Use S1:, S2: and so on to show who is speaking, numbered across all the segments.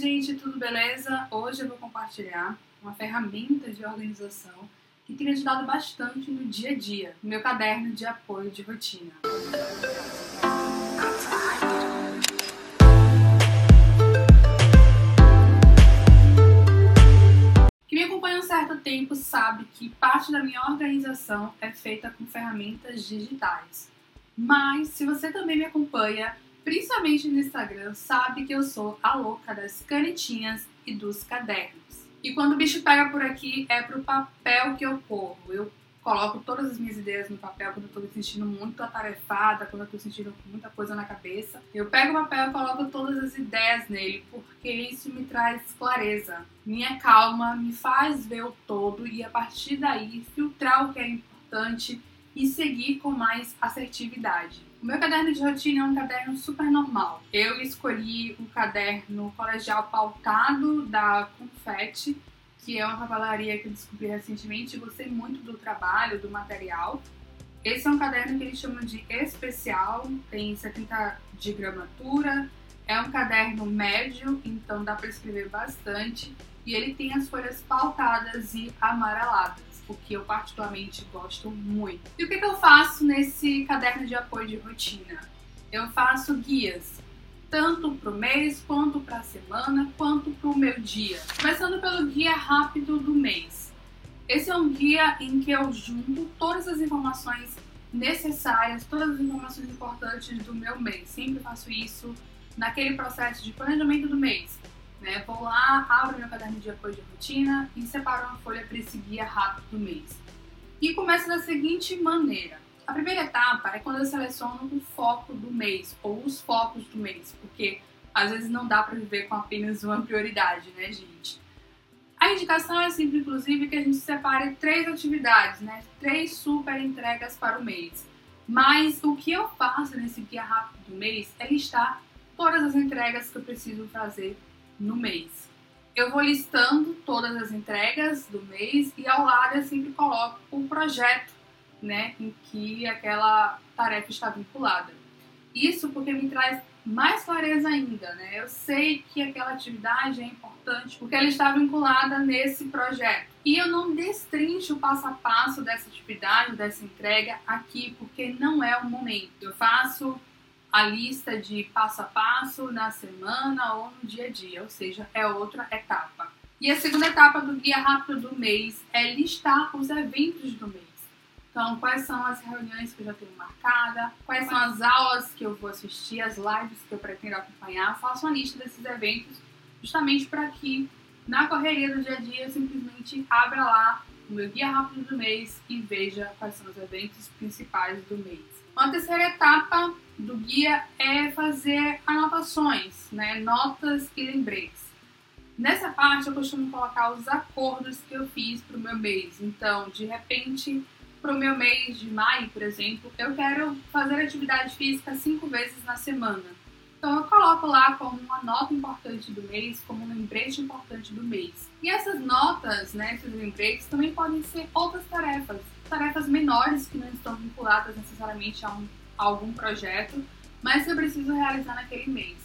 S1: gente, tudo beleza? Hoje eu vou compartilhar uma ferramenta de organização que tem ajudado bastante no dia a dia, no meu caderno de apoio de rotina. Quem me acompanha há um certo tempo sabe que parte da minha organização é feita com ferramentas digitais. Mas se você também me acompanha principalmente no Instagram, sabe que eu sou a louca das canetinhas e dos cadernos. E quando o bicho pega por aqui, é pro papel que eu corro. Eu coloco todas as minhas ideias no papel quando eu tô me sentindo muito atarefada, quando eu tô sentindo muita coisa na cabeça. Eu pego o papel e coloco todas as ideias nele, porque isso me traz clareza, minha calma, me faz ver o todo e a partir daí filtrar o que é importante e seguir com mais assertividade. O meu caderno de rotina é um caderno super normal. Eu escolhi o caderno colegial pautado da Confete, que é uma papelaria que eu descobri recentemente e gostei muito do trabalho, do material. Esse é um caderno que eles chamam de especial, tem 70 de gramatura, é um caderno médio, então dá para escrever bastante, e ele tem as folhas pautadas e amareladas o que eu particularmente gosto muito. E o que, que eu faço nesse caderno de apoio de rotina? Eu faço guias, tanto para o mês, quanto para a semana, quanto para o meu dia. Começando pelo guia rápido do mês. Esse é um guia em que eu junto todas as informações necessárias, todas as informações importantes do meu mês. Sempre faço isso naquele processo de planejamento do mês. Né? Vou lá, abro meu caderno de apoio de rotina e separo uma folha para esse guia rápido do mês. E começa da seguinte maneira. A primeira etapa é quando eu seleciono o foco do mês, ou os focos do mês, porque às vezes não dá para viver com apenas uma prioridade, né, gente? A indicação é sempre, inclusive, que a gente separe três atividades, né? Três super entregas para o mês. Mas o que eu faço nesse guia rápido do mês é listar todas as entregas que eu preciso fazer no mês. Eu vou listando todas as entregas do mês e ao lado eu sempre coloco o projeto, né, em que aquela tarefa está vinculada. Isso porque me traz mais clareza ainda, né? Eu sei que aquela atividade é importante porque ela está vinculada nesse projeto. E eu não destrincho o passo a passo dessa atividade, dessa entrega aqui, porque não é o momento. Eu faço a lista de passo a passo na semana ou no dia a dia, ou seja, é outra etapa. E a segunda etapa do guia rápido do mês é listar os eventos do mês. Então, quais são as reuniões que eu já tenho marcada, quais são as aulas que eu vou assistir, as lives que eu pretendo acompanhar. Faço uma lista desses eventos justamente para que na correria do dia a dia eu simplesmente abra lá o meu guia rápido do mês e veja quais são os eventos principais do mês. Uma terceira etapa do guia é fazer anotações, né? notas e lembretes. Nessa parte eu costumo colocar os acordos que eu fiz para o meu mês. Então, de repente, para o meu mês de maio, por exemplo, eu quero fazer atividade física cinco vezes na semana. Então eu coloco lá como uma nota importante do mês, como um lembrete importante do mês. E essas notas, né, esses lembretes, também podem ser outras tarefas, tarefas menores que não estão vinculadas necessariamente a um algum projeto, mas que eu preciso realizar naquele mês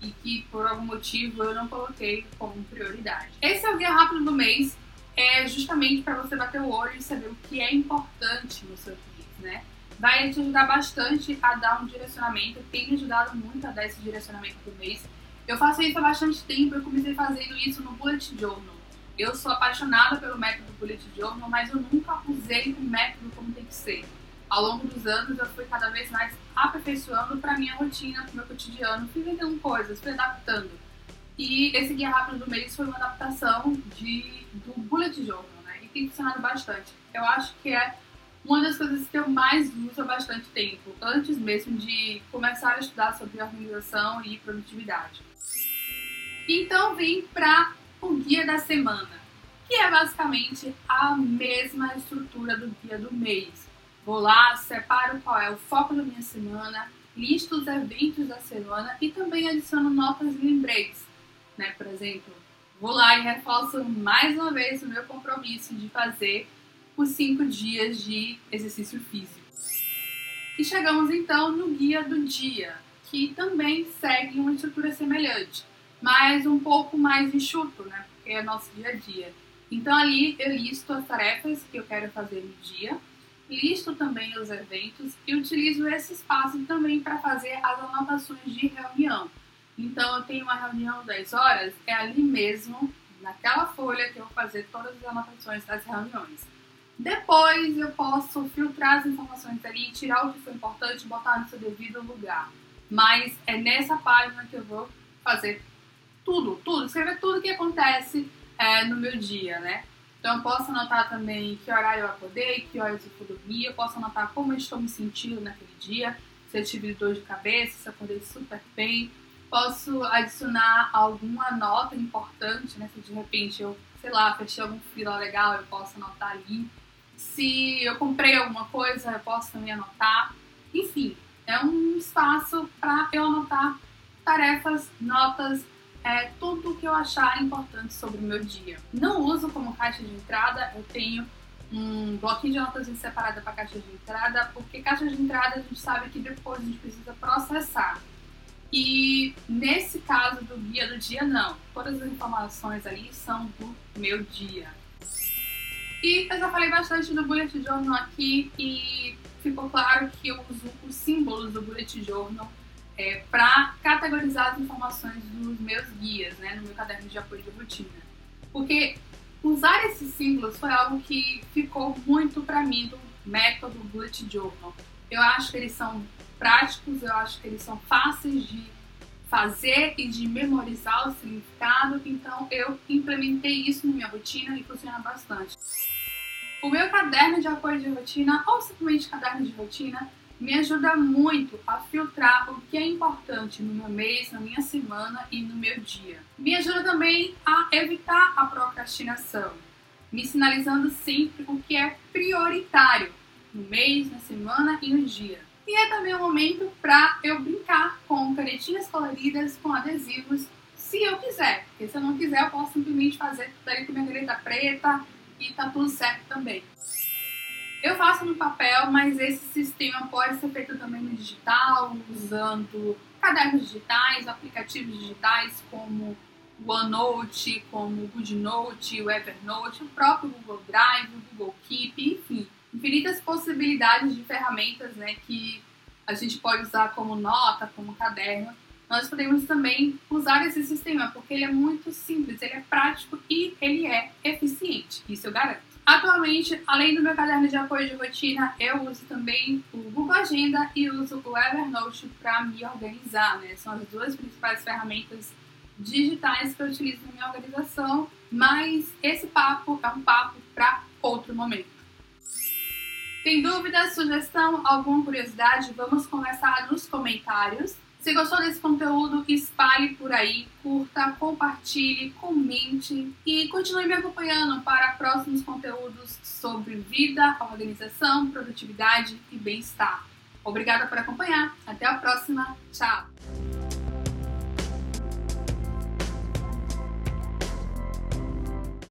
S1: e que por algum motivo eu não coloquei como prioridade. Esse é o guia rápido do mês, é justamente para você bater o olho e saber o que é importante no seu mês, né? Vai te ajudar bastante a dar um direcionamento, tem me ajudado muito a dar esse direcionamento do mês. Eu faço isso há bastante tempo, eu comecei fazendo isso no Bullet Journal. Eu sou apaixonada pelo método Bullet Journal, mas eu nunca usei o método como tem que ser ao longo dos anos eu fui cada vez mais aperfeiçoando para minha rotina, para meu cotidiano, fui vendendo coisas, fui adaptando. E esse guia rápido do mês foi uma adaptação de, do bullet journal, né? E tem funcionado bastante. Eu acho que é uma das coisas que eu mais uso há bastante tempo, antes mesmo de começar a estudar sobre organização e produtividade. Então vim para o guia da semana, que é basicamente a mesma estrutura do guia do mês Vou lá, separo qual é o foco da minha semana, listo os eventos da semana e também adiciono notas e lembretes. Né? Por exemplo, vou lá e reforço mais uma vez o meu compromisso de fazer os cinco dias de exercício físico. E chegamos então no guia do dia, que também segue uma estrutura semelhante. Mas um pouco mais enxuto, né? Porque é nosso dia a dia. Então ali eu listo as tarefas que eu quero fazer no dia, listo também os eventos e utilizo esse espaço também para fazer as anotações de reunião. Então eu tenho uma reunião 10 horas, é ali mesmo, naquela folha que eu vou fazer todas as anotações das reuniões. Depois eu posso filtrar as informações ali, tirar o que foi importante e botar no seu devido lugar. Mas é nessa página que eu vou fazer tudo, tudo, escrever tudo que acontece é, no meu dia, né? Então eu posso anotar também que horário eu acordei, que horas eu fui dormir, eu posso anotar como eu estou me sentindo naquele dia, se eu tive dor de cabeça, se eu acordei super bem. Posso adicionar alguma nota importante, né? Se de repente eu, sei lá, fechei algum fila legal, eu posso anotar ali. Se eu comprei alguma coisa, eu posso também anotar. Enfim, é um espaço para eu anotar tarefas, notas, é, tudo que eu achar importante sobre o meu dia. Não uso como caixa de entrada, eu tenho um bloquinho de notas separada para caixa de entrada, porque caixa de entrada a gente sabe que depois a gente precisa processar. E nesse caso do guia do dia, não. Todas as informações ali são do meu dia. E eu já falei bastante do Bullet Journal aqui e ficou claro que eu uso os símbolos do Bullet Journal é, para categorizar as informações dos meus guias, né, no meu caderno de apoio de rotina. Porque usar esses símbolos foi algo que ficou muito para mim do método Bullet Journal. Eu acho que eles são práticos, eu acho que eles são fáceis de fazer e de memorizar o significado, então eu implementei isso na minha rotina e funciona bastante. O meu caderno de apoio de rotina, ou simplesmente caderno de rotina, me ajuda muito a filtrar o que é importante no meu mês, na minha semana e no meu dia. Me ajuda também a evitar a procrastinação, me sinalizando sempre o que é prioritário no mês, na semana e no dia. E é também um momento para eu brincar com canetinhas coloridas, com adesivos, se eu quiser. Porque se eu não quiser, eu posso simplesmente fazer tudo ali com minha caneta preta, e tá tudo certo também. Eu faço no papel, mas esse sistema pode ser feito também no digital, usando cadernos digitais, aplicativos digitais como o OneNote, como o GoodNote, o Evernote, o próprio Google Drive, o Google Keep, enfim, infinitas possibilidades de ferramentas né, que a gente pode usar como nota, como caderno. Nós podemos também usar esse sistema, porque ele é muito simples, ele é prático e ele é eficiente, isso eu garanto. Além do meu caderno de apoio de rotina, eu uso também o Google Agenda e uso o Evernote para me organizar, né? São as duas principais ferramentas digitais que eu utilizo na minha organização, mas esse papo é um papo para outro momento. Tem dúvida, sugestão, alguma curiosidade? Vamos conversar nos comentários. Se gostou desse conteúdo, espalhe por aí, curta, compartilhe, comente e continue me acompanhando para próximos conteúdos sobre vida, organização, produtividade e bem-estar. Obrigada por acompanhar. Até a próxima. Tchau!